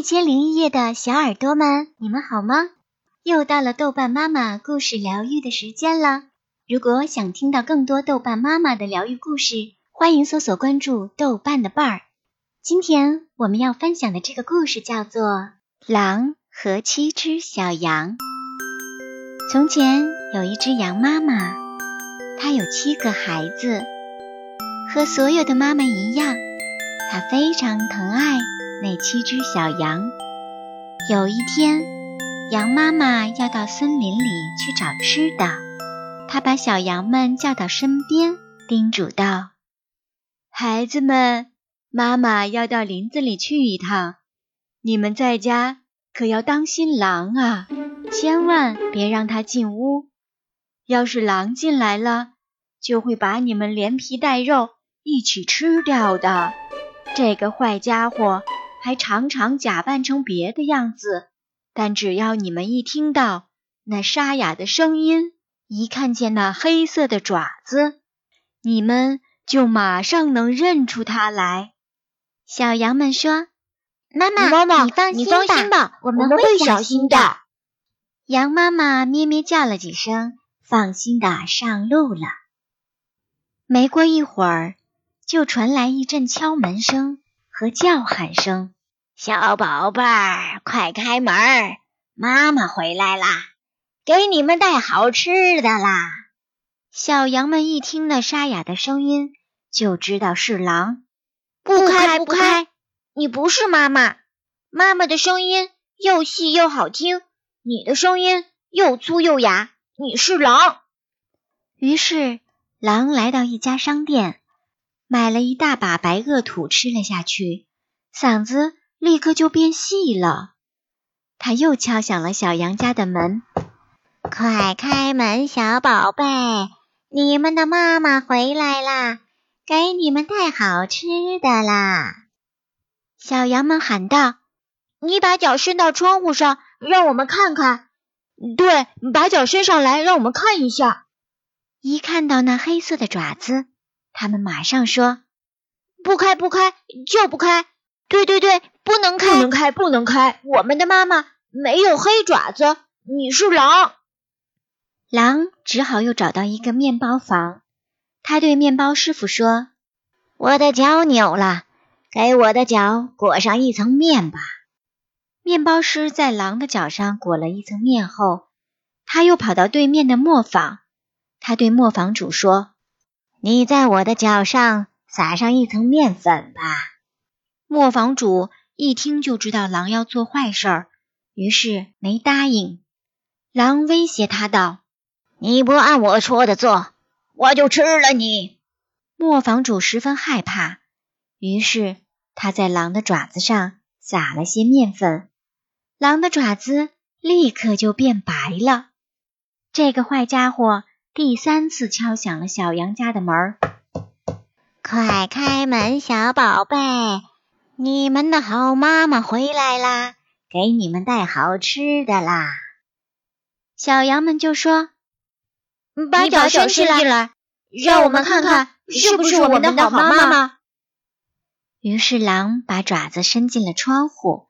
一千零一夜的小耳朵们，你们好吗？又到了豆瓣妈妈故事疗愈的时间了。如果想听到更多豆瓣妈妈的疗愈故事，欢迎搜索关注豆瓣的伴儿。今天我们要分享的这个故事叫做《狼和七只小羊》。从前有一只羊妈妈，她有七个孩子，和所有的妈妈一样，她非常疼爱。那七只小羊，有一天，羊妈妈要到森林里去找吃的，她把小羊们叫到身边，叮嘱道：“孩子们，妈妈要到林子里去一趟，你们在家可要当心狼啊，千万别让它进屋。要是狼进来了，就会把你们连皮带肉一起吃掉的。这个坏家伙。”还常常假扮成别的样子，但只要你们一听到那沙哑的声音，一看见那黑色的爪子，你们就马上能认出它来。小羊们说：“妈妈，妈妈，你放心吧，我们会小心的。”羊妈妈咩咩叫了几声，放心的上路了。没过一会儿，就传来一阵敲门声。和叫喊声：“小宝贝儿，快开门！妈妈回来啦，给你们带好吃的啦！”小羊们一听那沙哑的声音，就知道是狼。不开，不开！你不是妈妈，妈妈的声音又细又好听，你的声音又粗又哑，你是狼。于是，狼来到一家商店。买了一大把白垩土吃了下去，嗓子立刻就变细了。他又敲响了小羊家的门：“快开门，小宝贝，你们的妈妈回来啦，给你们带好吃的啦！”小羊们喊道：“你把脚伸到窗户上，让我们看看。”“对，把脚伸上来，让我们看一下。”一看到那黑色的爪子。他们马上说：“不开，不开，就不开！对对对，不能开，不能开，不能开！我们的妈妈没有黑爪子，你是狼。”狼只好又找到一个面包房，他对面包师傅说：“我的脚扭了，给我的脚裹上一层面吧。”面包师在狼的脚上裹了一层面后，他又跑到对面的磨坊，他对磨坊主说。你在我的脚上撒上一层面粉吧。磨坊主一听就知道狼要做坏事儿，于是没答应。狼威胁他道：“你不按我说的做，我就吃了你。”磨坊主十分害怕，于是他在狼的爪子上撒了些面粉，狼的爪子立刻就变白了。这个坏家伙。第三次敲响了小羊家的门儿，快开门，小宝贝，你们的好妈妈回来啦，给你们带好吃的啦。小羊们就说：“把脚伸进来，让我们看看是不是我们的好妈妈。”于是狼把爪子伸进了窗户，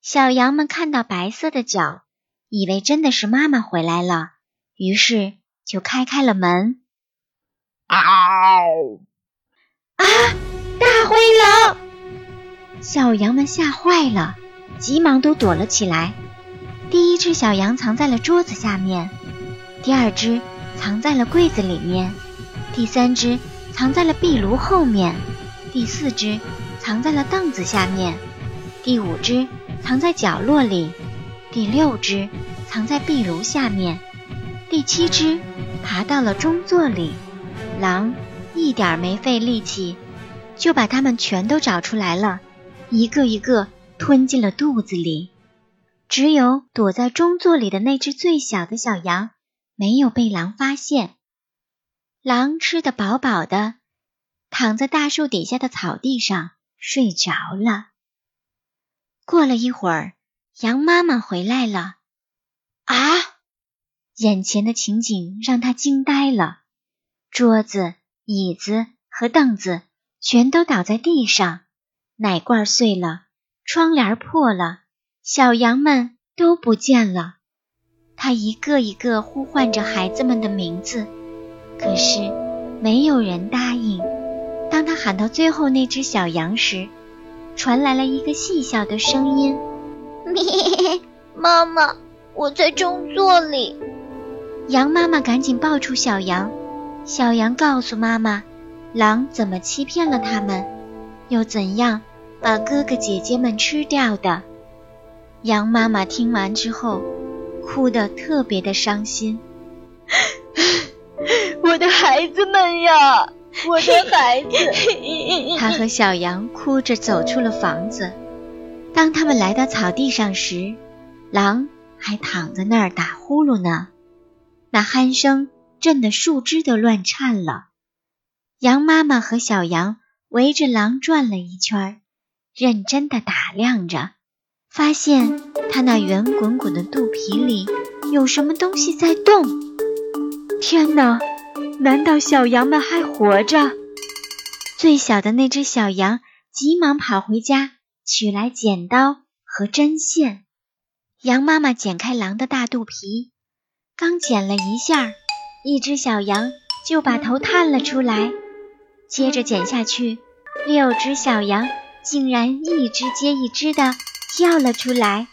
小羊们看到白色的脚，以为真的是妈妈回来了，于是。就开开了门，嗷！啊！大灰狼！小羊们吓坏了，急忙都躲了起来。第一只小羊藏在了桌子下面，第二只藏在了柜子里面，第三只藏在了壁炉后面，第四只藏在了凳子下面，第五只藏在角落里，第六只藏在壁炉下面。第七只爬到了中座里，狼一点没费力气，就把它们全都找出来了，一个一个吞进了肚子里。只有躲在中座里的那只最小的小羊没有被狼发现。狼吃得饱饱的，躺在大树底下的草地上睡着了。过了一会儿，羊妈妈回来了。啊！眼前的情景让他惊呆了，桌子、椅子和凳子全都倒在地上，奶罐碎了，窗帘破了，小羊们都不见了。他一个一个呼唤着孩子们的名字，可是没有人答应。当他喊到最后那只小羊时，传来了一个细小的声音：“咩，妈妈，我在中座里。”羊妈妈赶紧抱住小羊。小羊告诉妈妈，狼怎么欺骗了他们，又怎样把哥哥姐姐们吃掉的。羊妈妈听完之后。哭得特别的伤心，我的孩子们呀，我的孩子！他和小羊哭着走出了房子。当他们来到草地上时，狼还躺在那儿打呼噜呢，那鼾声震得树枝都乱颤了。羊妈妈和小羊围着狼转了一圈，认真的打量着。发现它那圆滚滚的肚皮里有什么东西在动。天哪！难道小羊们还活着？最小的那只小羊急忙跑回家，取来剪刀和针线。羊妈妈剪开狼的大肚皮，刚剪了一下，一只小羊就把头探了出来。接着剪下去，六只小羊竟然一只接一只的。跳了出来。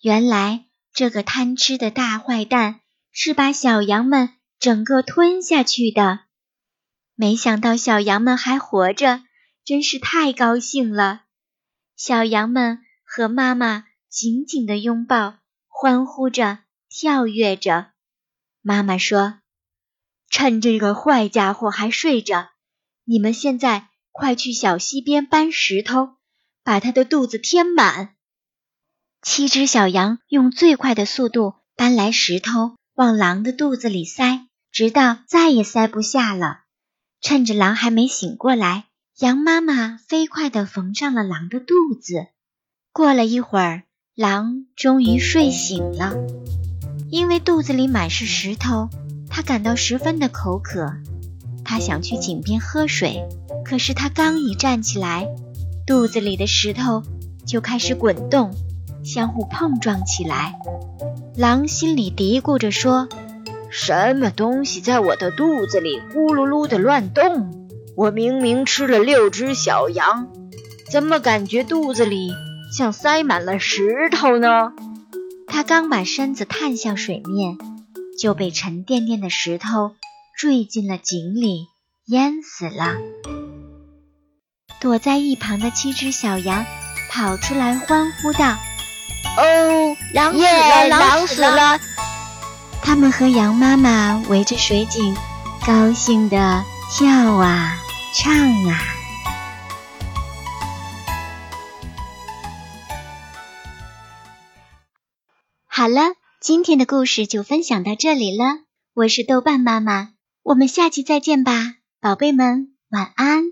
原来这个贪吃的大坏蛋是把小羊们整个吞下去的。没想到小羊们还活着，真是太高兴了。小羊们和妈妈紧紧的拥抱，欢呼着，跳跃着。妈妈说：“趁这个坏家伙还睡着，你们现在快去小溪边搬石头。”把他的肚子填满。七只小羊用最快的速度搬来石头，往狼的肚子里塞，直到再也塞不下了。趁着狼还没醒过来，羊妈妈飞快地缝上了狼的肚子。过了一会儿，狼终于睡醒了。因为肚子里满是石头，他感到十分的口渴。他想去井边喝水，可是他刚一站起来。肚子里的石头就开始滚动，相互碰撞起来。狼心里嘀咕着说：“什么东西在我的肚子里咕噜噜的乱动？我明明吃了六只小羊，怎么感觉肚子里像塞满了石头呢？”他刚把身子探向水面，就被沉甸甸的石头坠进了井里，淹死了。躲在一旁的七只小羊跑出来欢呼道：“哦，狼死了，狼死了！”他们和羊妈妈围着水井，高兴地跳啊，唱啊。好了，今天的故事就分享到这里了。我是豆瓣妈妈，我们下期再见吧，宝贝们，晚安。